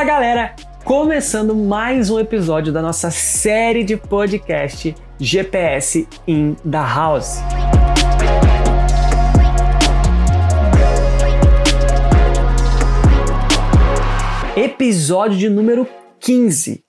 Fala galera! Começando mais um episódio da nossa série de podcast GPS in the House. Episódio de número 15.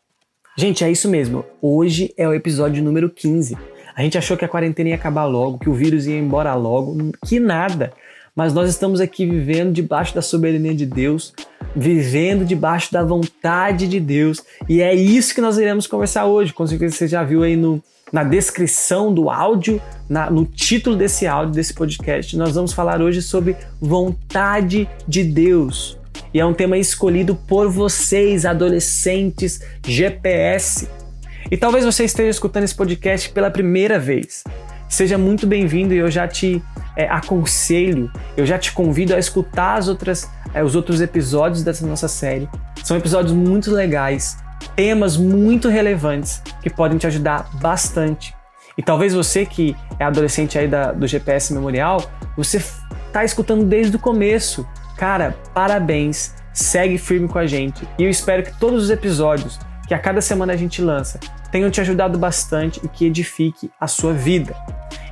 Gente, é isso mesmo. Hoje é o episódio número 15. A gente achou que a quarentena ia acabar logo, que o vírus ia embora logo, que nada. Mas nós estamos aqui vivendo debaixo da soberania de Deus, vivendo debaixo da vontade de Deus. E é isso que nós iremos conversar hoje. Com certeza você já viu aí no, na descrição do áudio, na, no título desse áudio, desse podcast. Nós vamos falar hoje sobre vontade de Deus. E é um tema escolhido por vocês, adolescentes GPS. E talvez você esteja escutando esse podcast pela primeira vez. Seja muito bem-vindo e eu já te é, aconselho, eu já te convido a escutar as outras, é, os outros episódios dessa nossa série. São episódios muito legais, temas muito relevantes que podem te ajudar bastante. E talvez você que é adolescente aí da, do GPS Memorial, você está escutando desde o começo. Cara, parabéns, segue firme com a gente. E eu espero que todos os episódios que a cada semana a gente lança tenham te ajudado bastante e que edifique a sua vida.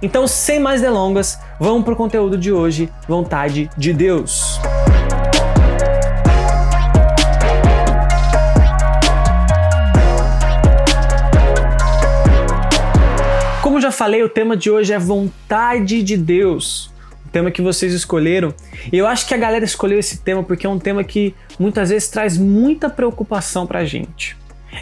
Então, sem mais delongas, vamos para o conteúdo de hoje, vontade de Deus. Falei, o tema de hoje é vontade de Deus. O tema que vocês escolheram. E eu acho que a galera escolheu esse tema porque é um tema que muitas vezes traz muita preocupação para a gente.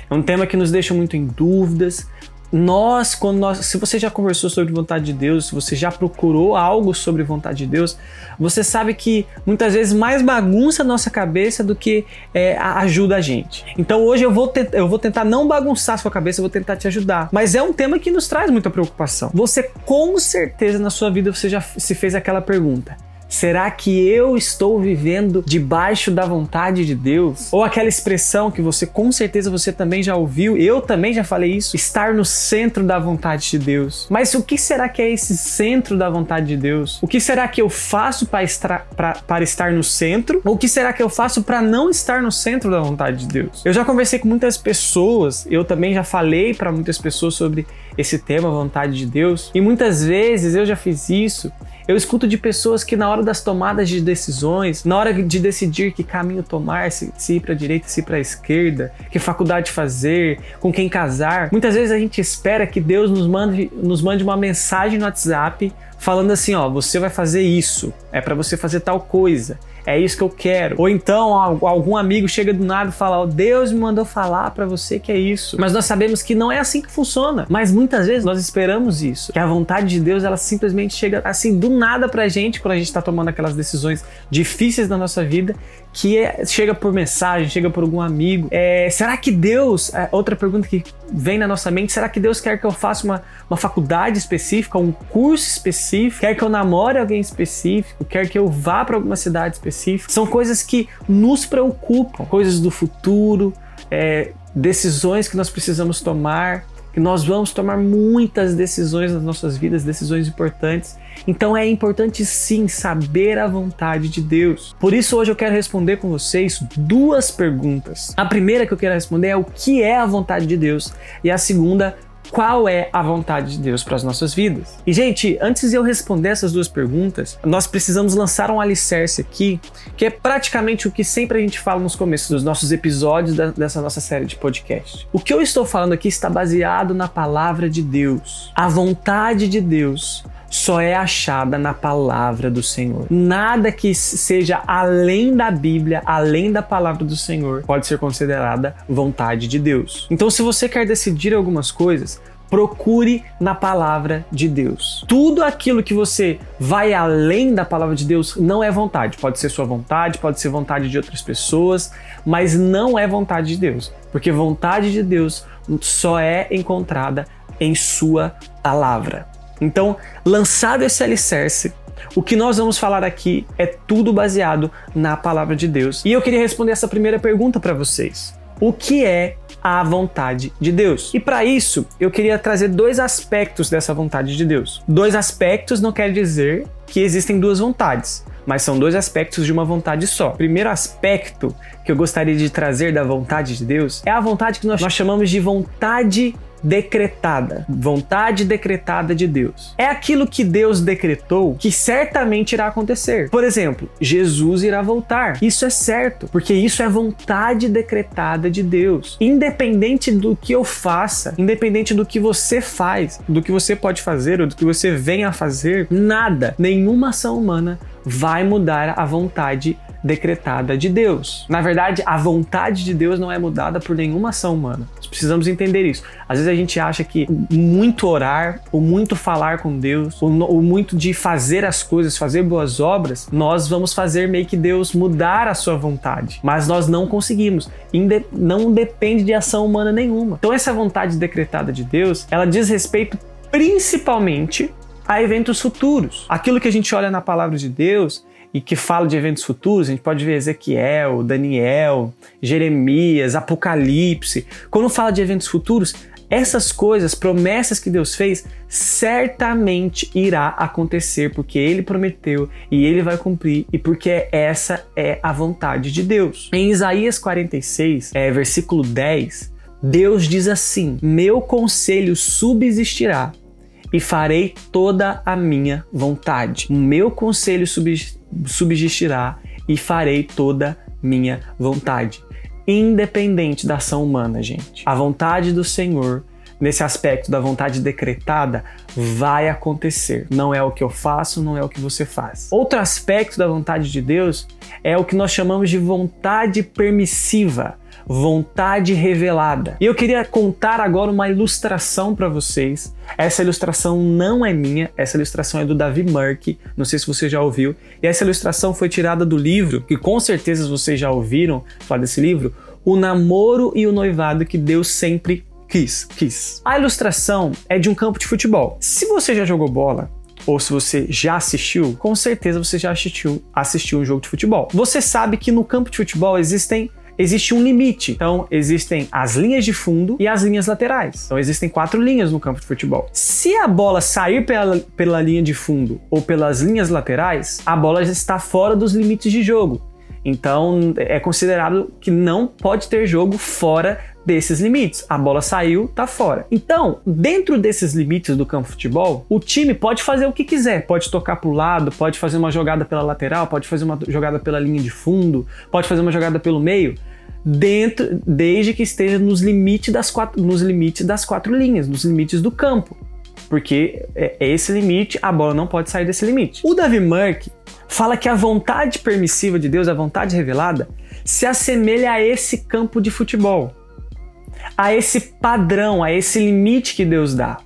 É um tema que nos deixa muito em dúvidas, nós, quando nós, se você já conversou sobre vontade de Deus, se você já procurou algo sobre vontade de Deus, você sabe que muitas vezes mais bagunça a nossa cabeça do que é, ajuda a gente. Então hoje eu vou, eu vou tentar não bagunçar a sua cabeça, eu vou tentar te ajudar. Mas é um tema que nos traz muita preocupação. Você com certeza na sua vida você já se fez aquela pergunta: Será que eu estou vivendo debaixo da vontade de Deus? Ou aquela expressão que você com certeza você também já ouviu, eu também já falei isso, estar no centro da vontade de Deus. Mas o que será que é esse centro da vontade de Deus? O que será que eu faço para estar, para estar no centro? Ou o que será que eu faço para não estar no centro da vontade de Deus? Eu já conversei com muitas pessoas, eu também já falei para muitas pessoas sobre esse tema, vontade de Deus, e muitas vezes eu já fiz isso. Eu escuto de pessoas que na hora das tomadas de decisões, na hora de decidir que caminho tomar, se, se ir para a direita, se ir para a esquerda, que faculdade fazer, com quem casar, muitas vezes a gente espera que Deus nos mande, nos mande uma mensagem no WhatsApp falando assim, ó, você vai fazer isso, é para você fazer tal coisa é isso que eu quero. Ou então algum amigo chega do nada e fala: oh, Deus me mandou falar para você que é isso. Mas nós sabemos que não é assim que funciona. Mas muitas vezes nós esperamos isso, que a vontade de Deus ela simplesmente chega assim do nada pra gente quando a gente tá tomando aquelas decisões difíceis da nossa vida, que é, chega por mensagem, chega por algum amigo. É, será que Deus, é, outra pergunta que vem na nossa mente, será que Deus quer que eu faça uma, uma faculdade específica, um curso específico, quer que eu namore alguém específico, quer que eu vá para alguma cidade específica? são coisas que nos preocupam, coisas do futuro, é, decisões que nós precisamos tomar, que nós vamos tomar muitas decisões nas nossas vidas, decisões importantes. Então é importante sim saber a vontade de Deus. Por isso hoje eu quero responder com vocês duas perguntas. A primeira que eu quero responder é o que é a vontade de Deus e a segunda qual é a vontade de Deus para as nossas vidas. E, gente, antes de eu responder essas duas perguntas, nós precisamos lançar um alicerce aqui, que é praticamente o que sempre a gente fala nos começos dos nossos episódios da, dessa nossa série de podcast. O que eu estou falando aqui está baseado na palavra de Deus. A vontade de Deus só é achada na palavra do Senhor. Nada que seja além da Bíblia, além da palavra do Senhor, pode ser considerada vontade de Deus. Então, se você quer decidir algumas coisas, procure na palavra de Deus. Tudo aquilo que você vai além da palavra de Deus não é vontade. Pode ser sua vontade, pode ser vontade de outras pessoas, mas não é vontade de Deus, porque vontade de Deus só é encontrada em sua palavra. Então, lançado esse alicerce, o que nós vamos falar aqui é tudo baseado na palavra de Deus. E eu queria responder essa primeira pergunta para vocês. O que é a vontade de Deus? E para isso, eu queria trazer dois aspectos dessa vontade de Deus. Dois aspectos não quer dizer que existem duas vontades. mas são dois aspectos de uma vontade só. O primeiro aspecto que eu gostaria de trazer da vontade de Deus é a vontade que nós, nós chamamos de vontade decretada, vontade decretada de Deus. É aquilo que Deus decretou que certamente irá acontecer. Por exemplo, Jesus irá voltar. Isso é certo, porque isso é vontade decretada de Deus. Independente do que eu faça, independente do que você faz, do que você pode fazer ou do que você venha a fazer, nada, nenhuma ação humana vai mudar a vontade decretada de Deus. Na verdade, a vontade de Deus não é mudada por nenhuma ação humana. Nós precisamos entender isso. Às vezes a gente acha que muito orar, ou muito falar com Deus, ou, ou muito de fazer as coisas, fazer boas obras, nós vamos fazer meio que Deus mudar a sua vontade. Mas nós não conseguimos. Inde não depende de ação humana nenhuma. Então essa vontade decretada de Deus, ela diz respeito principalmente a eventos futuros. Aquilo que a gente olha na palavra de Deus e que fala de eventos futuros, a gente pode ver Ezequiel, Daniel, Jeremias, Apocalipse. Quando fala de eventos futuros, essas coisas, promessas que Deus fez, certamente irá acontecer, porque Ele prometeu e Ele vai cumprir, e porque essa é a vontade de Deus. Em Isaías 46, é, versículo 10, Deus diz assim: Meu conselho subsistirá e farei toda a minha vontade. O meu conselho subsistirá e farei toda minha vontade. Independente da ação humana, gente. A vontade do Senhor, nesse aspecto da vontade decretada, vai acontecer. Não é o que eu faço, não é o que você faz. Outro aspecto da vontade de Deus é o que nós chamamos de vontade permissiva vontade revelada. E eu queria contar agora uma ilustração para vocês. Essa ilustração não é minha, essa ilustração é do Davi Murky, não sei se você já ouviu. E essa ilustração foi tirada do livro, que com certeza vocês já ouviram falar desse livro, O Namoro e o Noivado que Deus sempre quis. quis. A ilustração é de um campo de futebol. Se você já jogou bola, ou se você já assistiu, com certeza você já assistiu, assistiu um jogo de futebol. Você sabe que no campo de futebol existem existe um limite. Então, existem as linhas de fundo e as linhas laterais. Então, existem quatro linhas no campo de futebol. Se a bola sair pela, pela linha de fundo ou pelas linhas laterais, a bola já está fora dos limites de jogo. Então, é considerado que não pode ter jogo fora desses limites. A bola saiu, tá fora. Então, dentro desses limites do campo de futebol, o time pode fazer o que quiser. Pode tocar pro lado, pode fazer uma jogada pela lateral, pode fazer uma jogada pela linha de fundo, pode fazer uma jogada pelo meio, dentro, desde que esteja nos limites das quatro, nos limites das quatro linhas, nos limites do campo. Porque é, é esse limite, a bola não pode sair desse limite. O Davi Murk fala que a vontade permissiva de Deus, a vontade revelada, se assemelha a esse campo de futebol a esse padrão, a esse limite que Deus dá.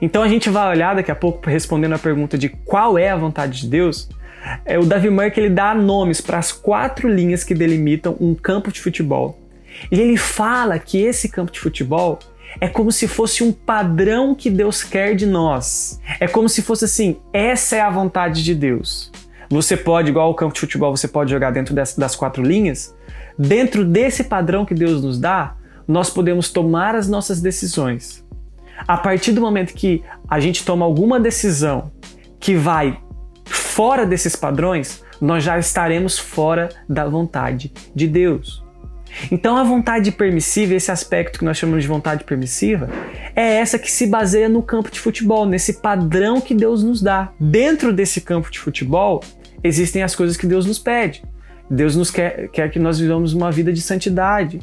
Então a gente vai olhar daqui a pouco respondendo a pergunta de qual é a vontade de Deus. É, o Davi Merck ele dá nomes para as quatro linhas que delimitam um campo de futebol. E ele fala que esse campo de futebol é como se fosse um padrão que Deus quer de nós. É como se fosse assim: essa é a vontade de Deus. Você pode, igual o campo de futebol, você pode jogar dentro das quatro linhas. Dentro desse padrão que Deus nos dá, nós podemos tomar as nossas decisões. A partir do momento que a gente toma alguma decisão que vai fora desses padrões, nós já estaremos fora da vontade de Deus. Então a vontade permissiva, esse aspecto que nós chamamos de vontade permissiva, é essa que se baseia no campo de futebol, nesse padrão que Deus nos dá. Dentro desse campo de futebol, existem as coisas que Deus nos pede. Deus nos quer, quer que nós vivamos uma vida de santidade.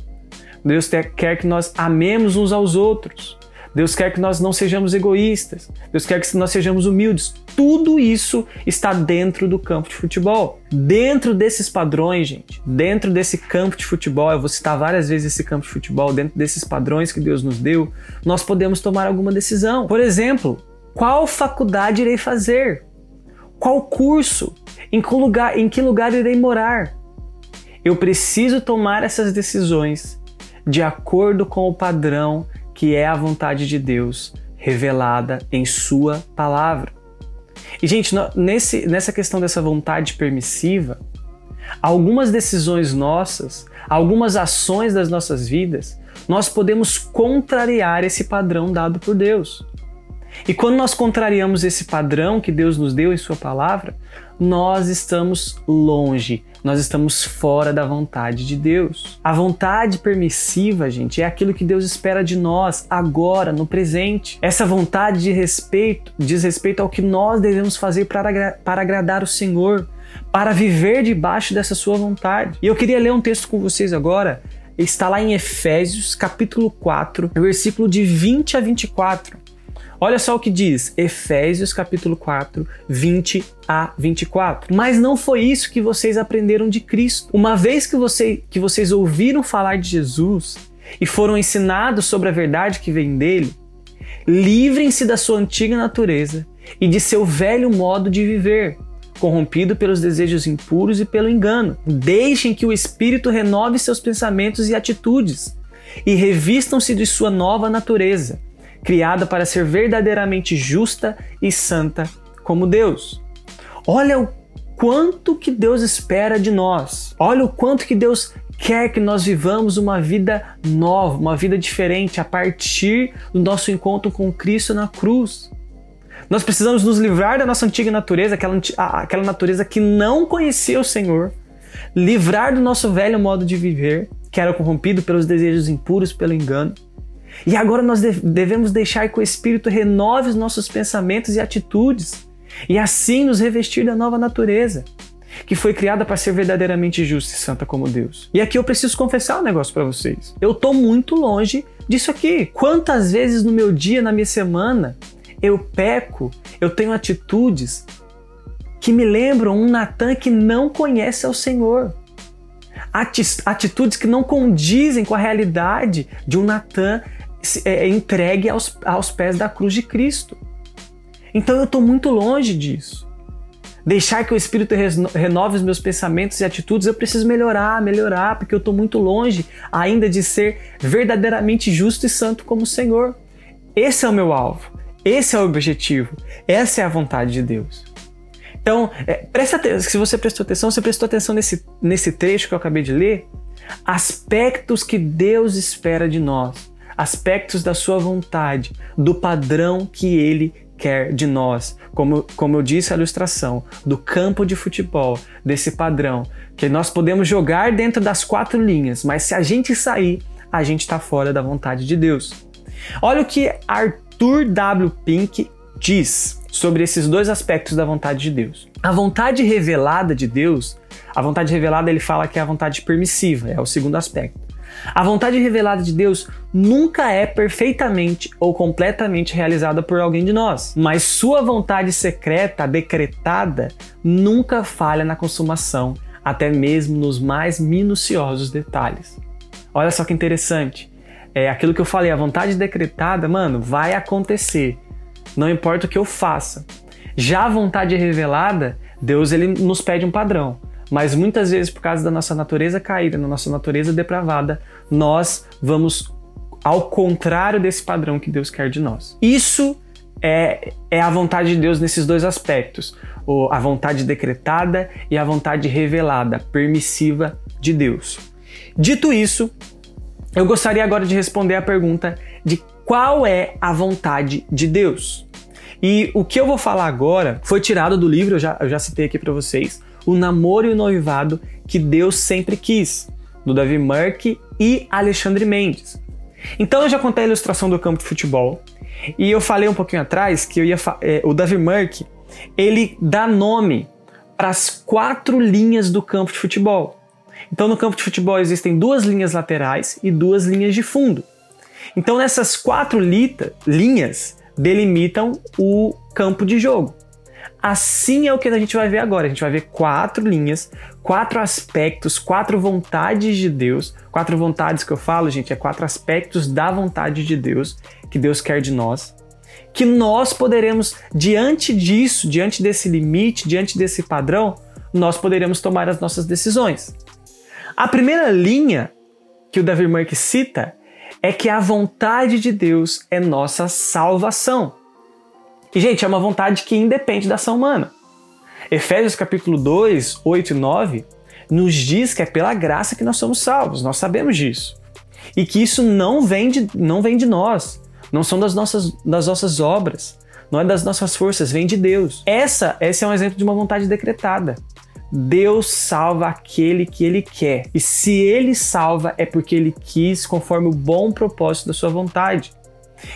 Deus quer que nós amemos uns aos outros. Deus quer que nós não sejamos egoístas. Deus quer que nós sejamos humildes. Tudo isso está dentro do campo de futebol. Dentro desses padrões, gente, dentro desse campo de futebol, eu vou citar várias vezes esse campo de futebol, dentro desses padrões que Deus nos deu, nós podemos tomar alguma decisão. Por exemplo, qual faculdade irei fazer? Qual curso? Em que lugar, em que lugar irei morar? Eu preciso tomar essas decisões de acordo com o padrão que é a vontade de Deus revelada em Sua palavra. E, gente, nesse, nessa questão dessa vontade permissiva, algumas decisões nossas, algumas ações das nossas vidas, nós podemos contrariar esse padrão dado por Deus. E quando nós contrariamos esse padrão que Deus nos deu em Sua palavra, nós estamos longe, nós estamos fora da vontade de Deus. A vontade permissiva, gente, é aquilo que Deus espera de nós agora, no presente. Essa vontade de respeito diz respeito ao que nós devemos fazer para, para agradar o Senhor, para viver debaixo dessa Sua vontade. E eu queria ler um texto com vocês agora. Está lá em Efésios, capítulo 4, versículo de 20 a 24. Olha só o que diz Efésios capítulo 4, 20 a 24. Mas não foi isso que vocês aprenderam de Cristo. Uma vez que, você, que vocês ouviram falar de Jesus e foram ensinados sobre a verdade que vem dele, livrem-se da sua antiga natureza e de seu velho modo de viver, corrompido pelos desejos impuros e pelo engano. Deixem que o Espírito renove seus pensamentos e atitudes e revistam-se de sua nova natureza criada para ser verdadeiramente justa e santa como Deus. Olha o quanto que Deus espera de nós. Olha o quanto que Deus quer que nós vivamos uma vida nova, uma vida diferente a partir do nosso encontro com Cristo na cruz. Nós precisamos nos livrar da nossa antiga natureza, aquela, aquela natureza que não conhecia o Senhor, livrar do nosso velho modo de viver, que era corrompido pelos desejos impuros, pelo engano, e agora nós devemos deixar que o Espírito renove os nossos pensamentos e atitudes, e assim nos revestir da nova natureza, que foi criada para ser verdadeiramente justa e santa como Deus. E aqui eu preciso confessar um negócio para vocês. Eu estou muito longe disso aqui. Quantas vezes no meu dia, na minha semana, eu peco, eu tenho atitudes que me lembram um Natan que não conhece ao Senhor. Atitudes que não condizem com a realidade de um Natan é, entregue aos, aos pés da cruz de Cristo. Então eu estou muito longe disso. Deixar que o Espírito renove os meus pensamentos e atitudes, eu preciso melhorar, melhorar, porque eu estou muito longe ainda de ser verdadeiramente justo e santo como o Senhor. Esse é o meu alvo, esse é o objetivo, essa é a vontade de Deus. Então, é, presta atenção, se você prestou atenção, você prestou atenção nesse, nesse trecho que eu acabei de ler, aspectos que Deus espera de nós aspectos da sua vontade, do padrão que ele quer de nós. Como, como eu disse a ilustração, do campo de futebol, desse padrão, que nós podemos jogar dentro das quatro linhas, mas se a gente sair, a gente está fora da vontade de Deus. Olha o que Arthur W. Pink diz sobre esses dois aspectos da vontade de Deus. A vontade revelada de Deus, a vontade revelada ele fala que é a vontade permissiva, é o segundo aspecto. A vontade revelada de Deus nunca é perfeitamente ou completamente realizada por alguém de nós, mas sua vontade secreta, decretada, nunca falha na consumação, até mesmo nos mais minuciosos detalhes. Olha só que interessante. É aquilo que eu falei, a vontade decretada, mano, vai acontecer. Não importa o que eu faça. Já a vontade revelada, Deus ele nos pede um padrão. Mas muitas vezes, por causa da nossa natureza caída, da nossa natureza depravada, nós vamos ao contrário desse padrão que Deus quer de nós. Isso é, é a vontade de Deus nesses dois aspectos: a vontade decretada e a vontade revelada, permissiva de Deus. Dito isso, eu gostaria agora de responder a pergunta de qual é a vontade de Deus. E o que eu vou falar agora foi tirado do livro, eu já, eu já citei aqui para vocês, o namoro e o noivado que Deus sempre quis, do Davi Murk e Alexandre Mendes. Então eu já contei a ilustração do campo de futebol e eu falei um pouquinho atrás que eu ia é, o Davi Murk ele dá nome para as quatro linhas do campo de futebol. Então no campo de futebol existem duas linhas laterais e duas linhas de fundo. Então nessas quatro lita, linhas delimitam o campo de jogo. Assim é o que a gente vai ver agora. A gente vai ver quatro linhas, quatro aspectos, quatro vontades de Deus. Quatro vontades que eu falo, gente, é quatro aspectos da vontade de Deus que Deus quer de nós. Que nós poderemos, diante disso, diante desse limite, diante desse padrão, nós poderemos tomar as nossas decisões. A primeira linha que o Davi Merck cita é que a vontade de Deus é nossa salvação. E, gente, é uma vontade que independe da ação humana. Efésios capítulo 2, 8 e 9 nos diz que é pela graça que nós somos salvos, nós sabemos disso. E que isso não vem de, não vem de nós, não são das nossas, das nossas obras, não é das nossas forças, vem de Deus. Essa, esse é um exemplo de uma vontade decretada. Deus salva aquele que ele quer. E se ele salva, é porque ele quis, conforme o bom propósito da sua vontade.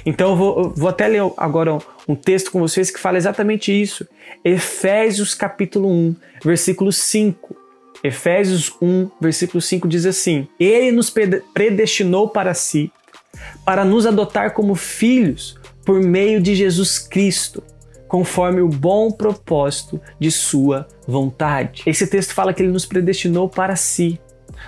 Então eu vou, vou até ler agora um texto com vocês que fala exatamente isso. Efésios capítulo 1, versículo 5. Efésios 1, versículo 5 diz assim: Ele nos predestinou para si, para nos adotar como filhos por meio de Jesus Cristo, conforme o bom propósito de Sua vontade. Esse texto fala que Ele nos predestinou para si,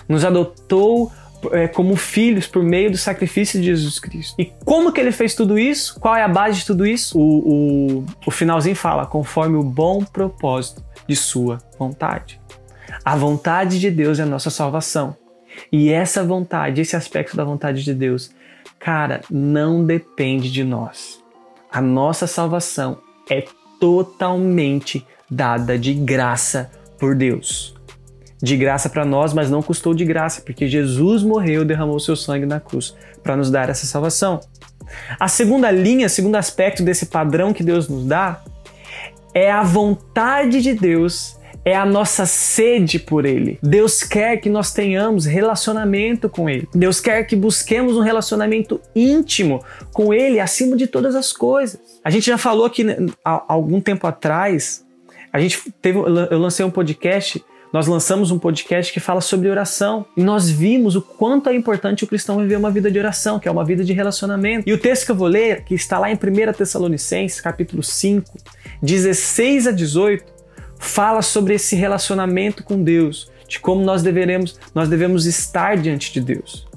nos adotou é, como filhos por meio do sacrifício de Jesus Cristo. E como que ele fez tudo isso? Qual é a base de tudo isso? O, o, o finalzinho fala, conforme o bom propósito de sua vontade. A vontade de Deus é a nossa salvação. E essa vontade, esse aspecto da vontade de Deus, cara, não depende de nós. A nossa salvação é totalmente dada de graça por Deus de graça para nós, mas não custou de graça, porque Jesus morreu, derramou seu sangue na cruz para nos dar essa salvação. A segunda linha, segundo aspecto desse padrão que Deus nos dá, é a vontade de Deus, é a nossa sede por Ele. Deus quer que nós tenhamos relacionamento com Ele. Deus quer que busquemos um relacionamento íntimo com Ele acima de todas as coisas. A gente já falou aqui né, há algum tempo atrás, a gente teve, eu lancei um podcast nós lançamos um podcast que fala sobre oração e nós vimos o quanto é importante o cristão viver uma vida de oração, que é uma vida de relacionamento. E o texto que eu vou ler, que está lá em 1 Tessalonicenses, capítulo 5, 16 a 18, fala sobre esse relacionamento com Deus, de como nós deveremos, nós devemos estar diante de Deus.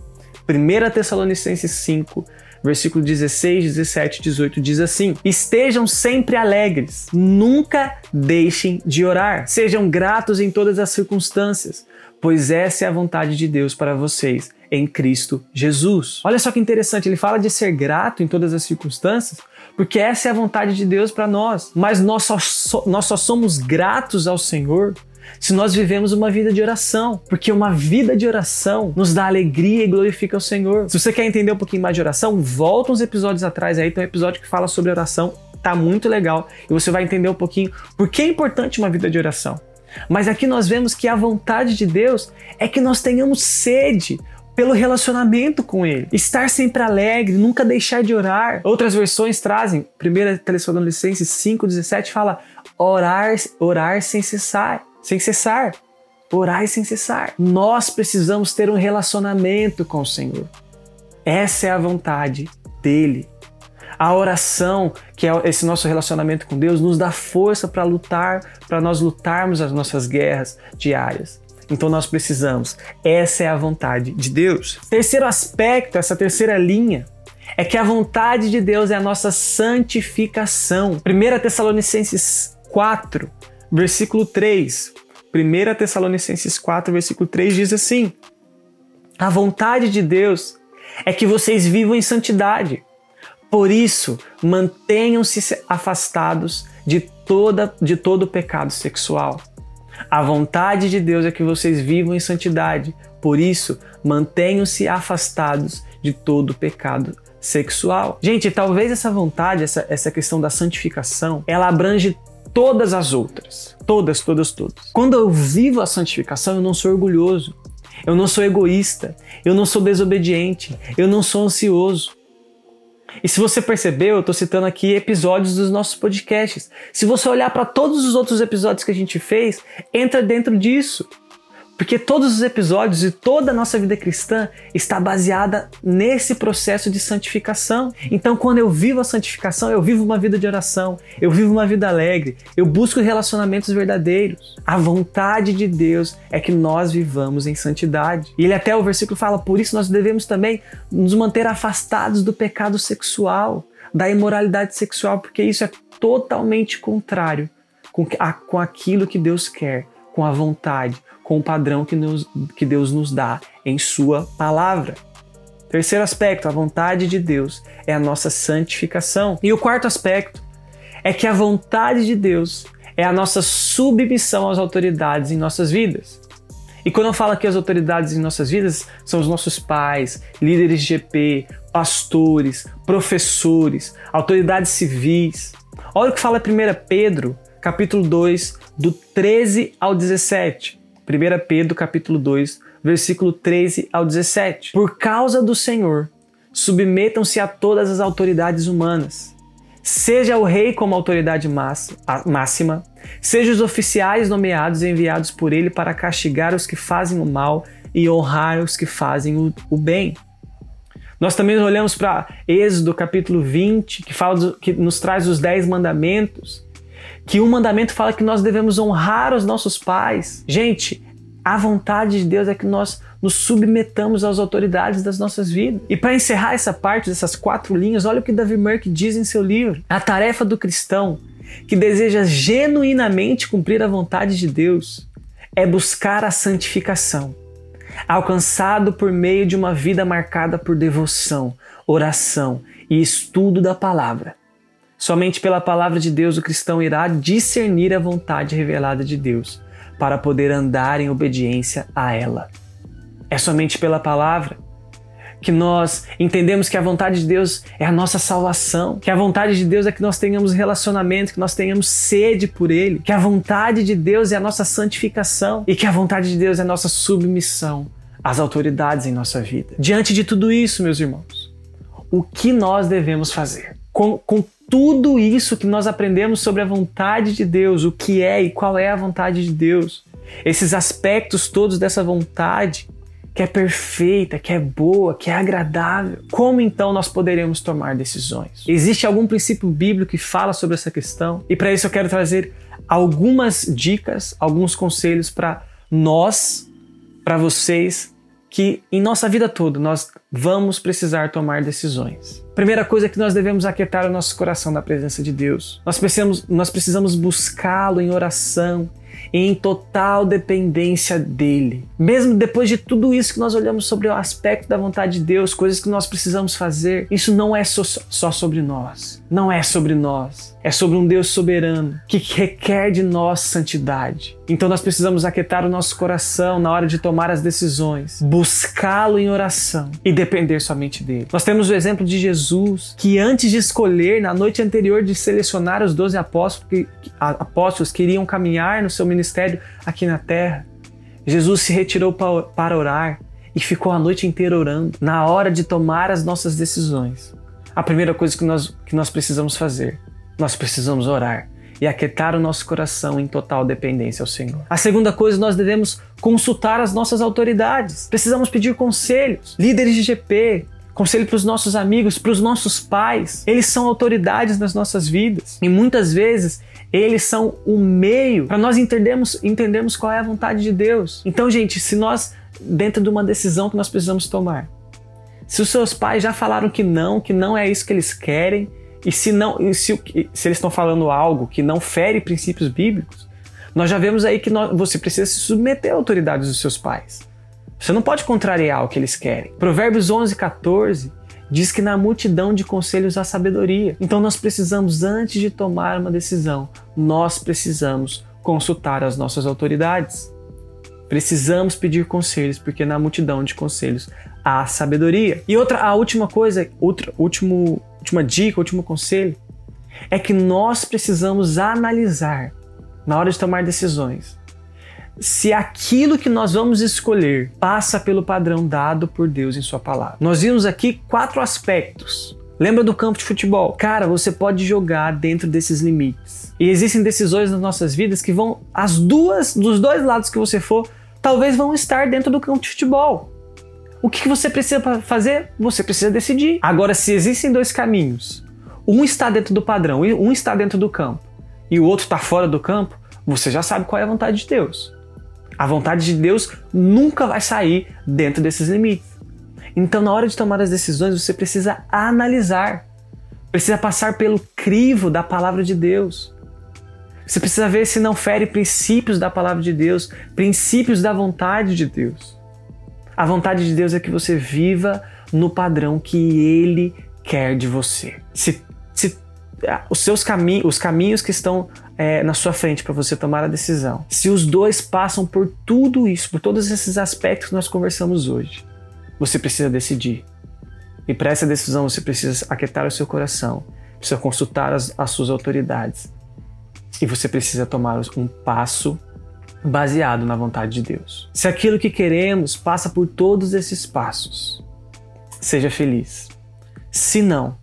1 Tessalonicenses 5, versículo 16, 17 18 diz assim: Estejam sempre alegres, nunca deixem de orar, sejam gratos em todas as circunstâncias, pois essa é a vontade de Deus para vocês em Cristo Jesus. Olha só que interessante, ele fala de ser grato em todas as circunstâncias, porque essa é a vontade de Deus para nós. Mas nós só, nós só somos gratos ao Senhor se nós vivemos uma vida de oração, porque uma vida de oração nos dá alegria e glorifica o Senhor. Se você quer entender um pouquinho mais de oração, volta uns episódios atrás aí, tem um episódio que fala sobre oração, tá muito legal e você vai entender um pouquinho por que é importante uma vida de oração. Mas aqui nós vemos que a vontade de Deus é que nós tenhamos sede pelo relacionamento com Ele. Estar sempre alegre, nunca deixar de orar. Outras versões trazem, 1 Tessalonicenses 5,17 fala orar, orar sem cessar sem cessar. Orai sem cessar. Nós precisamos ter um relacionamento com o Senhor. Essa é a vontade dele. A oração, que é esse nosso relacionamento com Deus, nos dá força para lutar, para nós lutarmos as nossas guerras diárias. Então nós precisamos. Essa é a vontade de Deus. Terceiro aspecto, essa terceira linha, é que a vontade de Deus é a nossa santificação. 1 Tessalonicenses 4, versículo 3. 1 Tessalonicenses 4, versículo 3 diz assim: A vontade de Deus é que vocês vivam em santidade. Por isso, mantenham-se afastados de, toda, de todo pecado sexual. A vontade de Deus é que vocês vivam em santidade. Por isso, mantenham-se afastados de todo pecado sexual. Gente, talvez essa vontade, essa, essa questão da santificação, ela abrange todas as outras. Todas, todas, todas. Quando eu vivo a santificação, eu não sou orgulhoso, eu não sou egoísta, eu não sou desobediente, eu não sou ansioso. E se você percebeu, eu estou citando aqui episódios dos nossos podcasts. Se você olhar para todos os outros episódios que a gente fez, entra dentro disso. Porque todos os episódios e toda a nossa vida cristã está baseada nesse processo de santificação. Então, quando eu vivo a santificação, eu vivo uma vida de oração, eu vivo uma vida alegre, eu busco relacionamentos verdadeiros. A vontade de Deus é que nós vivamos em santidade. E ele até o versículo fala: por isso nós devemos também nos manter afastados do pecado sexual, da imoralidade sexual, porque isso é totalmente contrário com, a, com aquilo que Deus quer, com a vontade, com o padrão que, nos, que Deus nos dá em Sua palavra. Terceiro aspecto, a vontade de Deus é a nossa santificação. E o quarto aspecto é que a vontade de Deus é a nossa submissão às autoridades em nossas vidas. E quando eu falo aqui as autoridades em nossas vidas, são os nossos pais, líderes de GP, pastores, professores, autoridades civis. Olha o que fala 1 Pedro, capítulo 2, do 13 ao 17. 1 Pedro, capítulo 2, versículo 13 ao 17. Por causa do Senhor, submetam-se a todas as autoridades humanas. Seja o rei como autoridade máxima, seja os oficiais nomeados e enviados por ele para castigar os que fazem o mal e honrar os que fazem o, bem. Nós também olhamos para Êxodo capítulo 20, que, fala do, que nos traz os dez mandamentos, que um mandamento fala que nós devemos honrar os nossos pais. Gente, a vontade de Deus é que nós nos submetamos às autoridades das nossas vidas. E para encerrar essa parte dessas quatro linhas, olha o que Davi Merck diz em seu livro. A tarefa do cristão que deseja genuinamente cumprir a vontade de Deus é buscar a santificação alcançado por meio de uma vida marcada por devoção, oração e estudo da palavra. Somente pela palavra de Deus o cristão irá discernir a vontade revelada de Deus, para poder andar em obediência a ela. É somente pela palavra que nós entendemos que a vontade de Deus é a nossa salvação, que a vontade de Deus é que nós tenhamos relacionamento, que nós tenhamos sede por Ele, que a vontade de Deus é a nossa santificação e que a vontade de Deus é a nossa submissão às autoridades em nossa vida. Diante de tudo isso, meus irmãos, o que nós devemos fazer? Com, com tudo isso que nós aprendemos sobre a vontade de Deus, o que é e qual é a vontade de Deus, esses aspectos todos dessa vontade, que é perfeita, que é boa, que é agradável. Como então nós poderemos tomar decisões? Existe algum princípio bíblico que fala sobre essa questão? E para isso eu quero trazer algumas dicas, alguns conselhos para nós, para vocês, que em nossa vida toda nós vamos precisar tomar decisões. Primeira coisa é que nós devemos aquietar o nosso coração na presença de Deus. Nós precisamos, nós precisamos buscá-lo em oração, em total dependência dele. Mesmo depois de tudo isso que nós olhamos sobre o aspecto da vontade de Deus, coisas que nós precisamos fazer, isso não é só, só sobre nós. Não é sobre nós. É sobre um Deus soberano que requer de nós santidade. Então nós precisamos aquietar o nosso coração na hora de tomar as decisões, buscá-lo em oração e depender somente dele. Nós temos o exemplo de Jesus, que antes de escolher, na noite anterior de selecionar os doze apóstolos que, apóstolos iriam caminhar no seu ministério aqui na terra, Jesus se retirou para orar e ficou a noite inteira orando, na hora de tomar as nossas decisões. A primeira coisa que nós, que nós precisamos fazer, nós precisamos orar e aquietar o nosso coração em total dependência ao Senhor. A segunda coisa, nós devemos consultar as nossas autoridades. Precisamos pedir conselhos, líderes de GP, conselho para os nossos amigos, para os nossos pais. Eles são autoridades nas nossas vidas e muitas vezes eles são o meio para nós entendermos, entendermos qual é a vontade de Deus. Então, gente, se nós, dentro de uma decisão que nós precisamos tomar, se os seus pais já falaram que não, que não é isso que eles querem, e se não, e se, se eles estão falando algo que não fere princípios bíblicos, nós já vemos aí que nós, você precisa se submeter à autoridade dos seus pais. Você não pode contrariar o que eles querem. Provérbios 11, 14 diz que na multidão de conselhos há sabedoria. Então nós precisamos, antes de tomar uma decisão, nós precisamos consultar as nossas autoridades. Precisamos pedir conselhos, porque na multidão de conselhos há sabedoria. E outra, a última coisa, outra, último última dica, último conselho, é que nós precisamos analisar na hora de tomar decisões se aquilo que nós vamos escolher passa pelo padrão dado por Deus em Sua palavra. Nós vimos aqui quatro aspectos. Lembra do campo de futebol? Cara, você pode jogar dentro desses limites. E existem decisões nas nossas vidas que vão, as duas, dos dois lados que você for, talvez vão estar dentro do campo de futebol. O que você precisa fazer? Você precisa decidir. Agora, se existem dois caminhos, um está dentro do padrão, um está dentro do campo e o outro está fora do campo, você já sabe qual é a vontade de Deus. A vontade de Deus nunca vai sair dentro desses limites. Então, na hora de tomar as decisões, você precisa analisar, precisa passar pelo crivo da palavra de Deus. Você precisa ver se não fere princípios da palavra de Deus, princípios da vontade de Deus. A vontade de Deus é que você viva no padrão que Ele quer de você. Se, se os seus caminhos, os caminhos que estão é, na sua frente para você tomar a decisão, se os dois passam por tudo isso, por todos esses aspectos que nós conversamos hoje, você precisa decidir. E para essa decisão você precisa aquietar o seu coração, precisa consultar as, as suas autoridades. E você precisa tomar um passo baseado na vontade de Deus. Se aquilo que queremos passa por todos esses passos, seja feliz. Se não,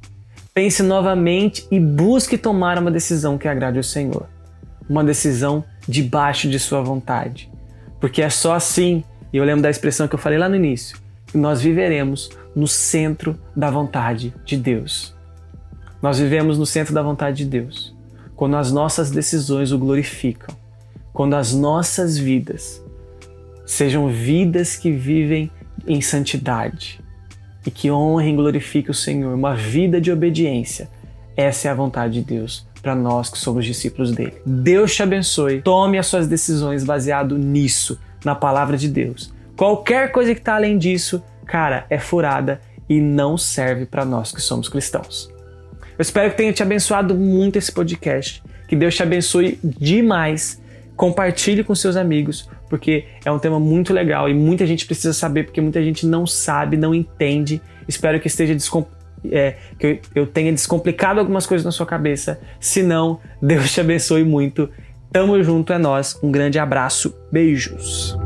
pense novamente e busque tomar uma decisão que agrade ao Senhor. Uma decisão debaixo de sua vontade. Porque é só assim, e eu lembro da expressão que eu falei lá no início, que nós viveremos no centro da vontade de Deus. Nós vivemos no centro da vontade de Deus quando as nossas decisões o glorificam, quando as nossas vidas sejam vidas que vivem em santidade e que honrem e glorifiquem o Senhor, uma vida de obediência. Essa é a vontade de Deus para nós que somos discípulos dele. Deus te abençoe. Tome as suas decisões baseado nisso, na palavra de Deus. Qualquer coisa que está além disso, cara, é furada e não serve para nós que somos cristãos. Eu espero que tenha te abençoado muito esse podcast. Que Deus te abençoe demais. Compartilhe com seus amigos, porque é um tema muito legal e muita gente precisa saber, porque muita gente não sabe, não entende. Espero que esteja é, que eu tenha descomplicado algumas coisas na sua cabeça. Se não, Deus te abençoe muito. Tamo junto, é nós. Um grande abraço, beijos.